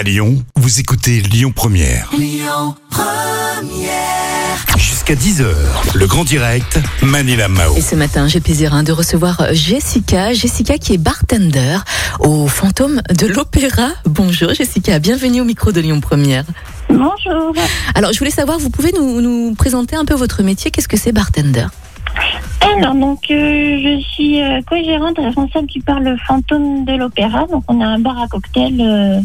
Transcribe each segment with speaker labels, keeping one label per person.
Speaker 1: À Lyon, vous écoutez Lyon Première. Jusqu'à 10h, le grand direct, Manila Mao.
Speaker 2: Et ce matin, j'ai le plaisir hein, de recevoir Jessica. Jessica qui est bartender au Fantôme de l'Opéra. Bonjour Jessica, bienvenue au micro de Lyon Première.
Speaker 3: Bonjour.
Speaker 2: Alors, je voulais savoir, vous pouvez nous, nous présenter un peu votre métier Qu'est-ce que c'est bartender?
Speaker 3: Alors, donc, euh, je suis euh, co-gérante responsable du bar Le Fantôme de l'Opéra. Donc, on a un bar à cocktail euh,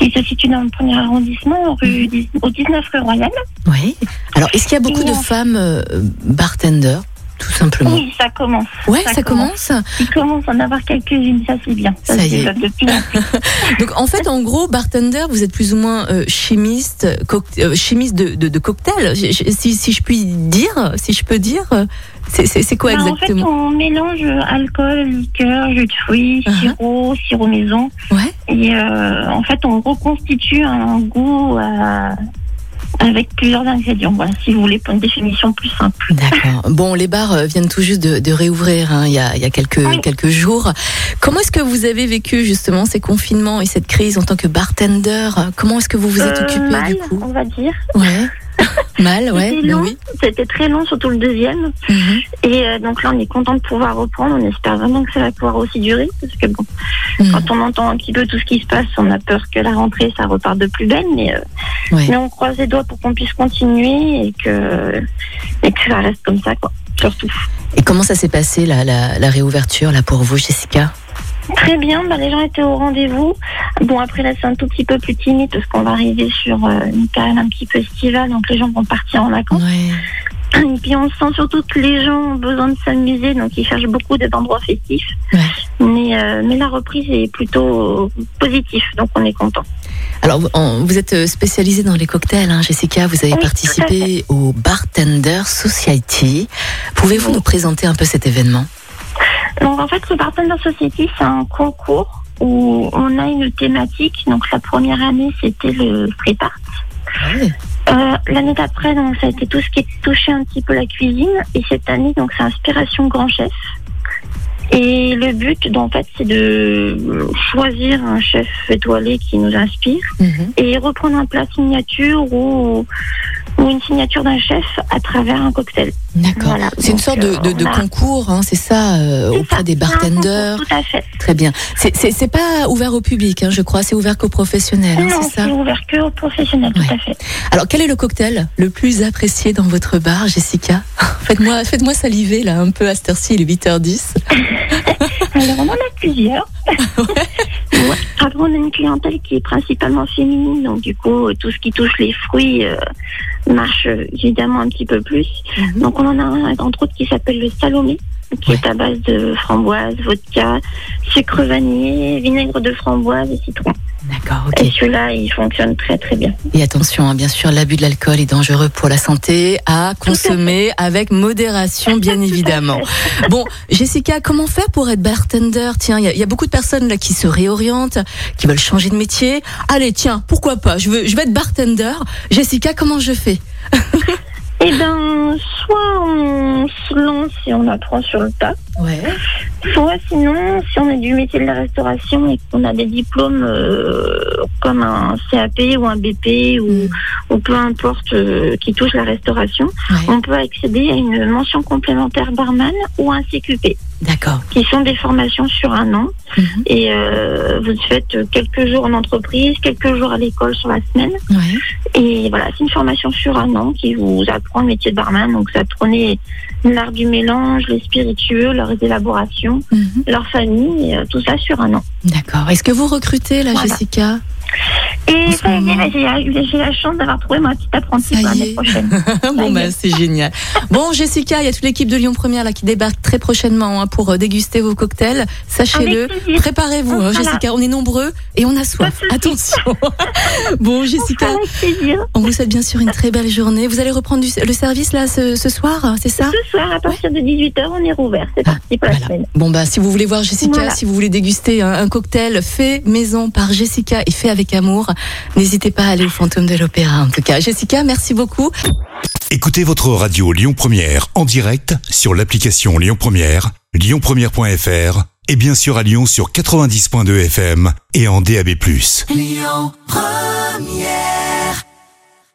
Speaker 3: qui se situe dans le premier arrondissement, rue, au 19 rue Royale.
Speaker 2: Oui. Alors, est-ce qu'il y a beaucoup de femmes euh, bartenders, tout simplement
Speaker 3: Oui, ça commence.
Speaker 2: Ouais, ça, commence.
Speaker 3: Il commence à en avoir quelques-unes, ça c'est bien.
Speaker 2: Ça
Speaker 3: se
Speaker 2: y est.
Speaker 3: plus.
Speaker 2: Donc, en fait, en gros, bartender, vous êtes plus ou moins euh, chimiste, euh, chimiste de, de, de cocktail, si, si je puis dire, si je peux dire. C'est quoi exactement
Speaker 3: En fait, on mélange alcool, liqueur, jus de fruits,
Speaker 2: Uh-huh.
Speaker 3: sirop, sirop maison.
Speaker 2: Ouais.
Speaker 3: Et euh, en fait, on reconstitue un goût euh, avec plusieurs ingrédients. Voilà, si vous voulez, pour une définition plus simple.
Speaker 2: D'accord. Bon, les bars euh, viennent tout juste de, de réouvrir hein, il, y a, il y a quelques,
Speaker 3: Oui.
Speaker 2: quelques jours. Comment est-ce que vous avez vécu justement ces confinements et cette crise en tant que bartender? Comment est-ce que vous vous êtes
Speaker 3: Euh,
Speaker 2: occupé
Speaker 3: mal,
Speaker 2: du coup?
Speaker 3: on va dire.
Speaker 2: Ouais. Mal, ouais.
Speaker 3: C'était
Speaker 2: bah
Speaker 3: long,
Speaker 2: oui.
Speaker 3: c'était très long, surtout le deuxième.
Speaker 2: Mhm.
Speaker 3: Et euh, donc là, on est content de pouvoir reprendre. On espère vraiment que ça va pouvoir aussi durer, parce que bon,
Speaker 2: Mhm.
Speaker 3: quand on entend un petit peu tout ce qui se passe, on a peur que la rentrée, ça reparte de plus belle. Mais, euh,
Speaker 2: Ouais.
Speaker 3: mais on croise les doigts pour qu'on puisse continuer et que et que ça reste comme ça, quoi. Surtout.
Speaker 2: Et comment ça s'est passé la, la réouverture là pour vous, Jessica?
Speaker 3: Très bien, bah, les gens étaient au rendez-vous. Bon, après là, c'est un tout petit peu plus timide parce qu'on va arriver sur euh, une période un petit peu estivale, donc les gens vont partir en vacances.
Speaker 2: Ouais.
Speaker 3: Et puis on sent surtout que les gens ont besoin de s'amuser, donc ils cherchent beaucoup d'endroits festifs.
Speaker 2: Ouais.
Speaker 3: Mais, euh, mais la reprise est plutôt positive, donc on est content.
Speaker 2: Alors, vous- êtes spécialisée dans les cocktails, hein, Jessica. Vous avez
Speaker 3: Oui,
Speaker 2: participé au Bartender Society. Pouvez-vous
Speaker 3: Oui.
Speaker 2: nous présenter un peu cet événement?
Speaker 3: Donc en fait, le Bartender Society, c'est un concours où on a une thématique. Donc la première année, c'était le street art.
Speaker 2: Ouais.
Speaker 3: Euh, L'année d'après, donc ça a été tout ce qui touchait un petit peu la cuisine. Et cette année, donc c'est inspiration grand chef. Et le but, donc, en fait, c'est de choisir un chef étoilé qui nous inspire
Speaker 2: Mhm.
Speaker 3: et reprendre un plat signature ou, ou une signature d'un chef à travers un cocktail.
Speaker 2: D'accord.
Speaker 3: Voilà,
Speaker 2: c'est une sorte de, de- de
Speaker 3: euh, a-
Speaker 2: concours, hein, c'est ça, euh, auprès
Speaker 3: ça,
Speaker 2: des bartenders.
Speaker 3: concours, Tout à fait.
Speaker 2: Très bien. C'est- pas ouvert au public, hein, je crois. C'est ouvert qu'aux professionnels, hein,
Speaker 3: non,
Speaker 2: c'est ça
Speaker 3: c'est ouvert que aux professionnels,
Speaker 2: Ouais.
Speaker 3: tout à fait.
Speaker 2: Alors, quel est le cocktail le plus apprécié dans votre bar, Jessica? Faites-moi faites -moi saliver, là, un peu à cette heure-ci, il est 8h10.
Speaker 3: Alors, on en a plusieurs. Ouais. Après, on a une clientèle qui est principalement féminine, donc du coup, tout ce qui touche les fruits euh, marche euh, évidemment un petit peu plus.
Speaker 2: Mhm.
Speaker 3: Donc, on en a un, entre autres, qui s'appelle le salomé, qui
Speaker 2: Ouais.
Speaker 3: est à base de framboise, vodka, sucre vanillé, vinaigre de framboise et citron.
Speaker 2: D'accord, ok.
Speaker 3: Et celui-là, il fonctionne très très bien.
Speaker 2: Et attention, hein, bien sûr, l'abus de l'alcool est dangereux pour la santé, à consommer avec modération, bien évidemment. Bon, Jessica, comment faire pour être bartender? Tiens, il y, y a beaucoup de personnes là qui se réorientent, qui veulent changer de métier. Allez, tiens, pourquoi pas? Je veux, je vais être bartender. Jessica, comment je fais?
Speaker 3: Eh ben, soit on se lance et on apprend sur le tas,
Speaker 2: Ouais.
Speaker 3: soit sinon, si on est du métier de la restauration et qu'on a des diplômes euh, comme un CAP ou un BP ou, ou peu importe euh, qui touche la restauration,
Speaker 2: Ouais.
Speaker 3: on peut accéder à une mention complémentaire barman ou un CQP,
Speaker 2: D'accord.
Speaker 3: qui sont des formations sur un an.
Speaker 2: Mhm.
Speaker 3: Et euh, vous faites quelques jours en entreprise, quelques jours à l'école sur la semaine.
Speaker 2: Ouais.
Speaker 3: Et voilà, c'est une formation sur un an qui vous apprend le métier de barman. Donc, ça apprenez l'art du mélange, les spiritueux, leurs élaborations,
Speaker 2: Mhm.
Speaker 3: leur famille, euh, tout ça sur un an.
Speaker 2: D'accord. Est-ce que vous recrutez là,
Speaker 3: Voilà.
Speaker 2: Jessica?
Speaker 3: Et ça y est, j'ai la chance d'avoir trouvé ma petite apprentie pour l'année prochaine.
Speaker 2: Bon
Speaker 3: est.
Speaker 2: c'est génial. Bon Jessica, il y a toute l'équipe de Lyon Première là qui débarque très prochainement hein, pour euh, déguster vos cocktails. Sachez-le,
Speaker 3: Avec
Speaker 2: préparez-vous hein. Jessica, on est nombreux et on a soif. Attention. bon Jessica,
Speaker 3: Avec
Speaker 2: on vous souhaite bien sûr une très belle journée. Vous allez reprendre du- le service là ce, ce soir, c'est ça?
Speaker 3: Ce soir, à partir de 18h, on est rouvert. C'est
Speaker 2: Ah,
Speaker 3: parti pour la semaine.
Speaker 2: Bon bah si vous voulez voir Jessica,
Speaker 3: Voilà.
Speaker 2: si vous voulez déguster un, un cocktail fait maison par Jessica et fait avec amour, n'hésitez pas à aller au Fantôme de l'Opéra. En tout cas, Jessica, merci beaucoup.
Speaker 1: Écoutez votre radio Lyon Première en direct sur l'application Lyon Première, lyonpremière.fr et bien sûr à Lyon sur 90.2 FM et en DAB+. Lyon Première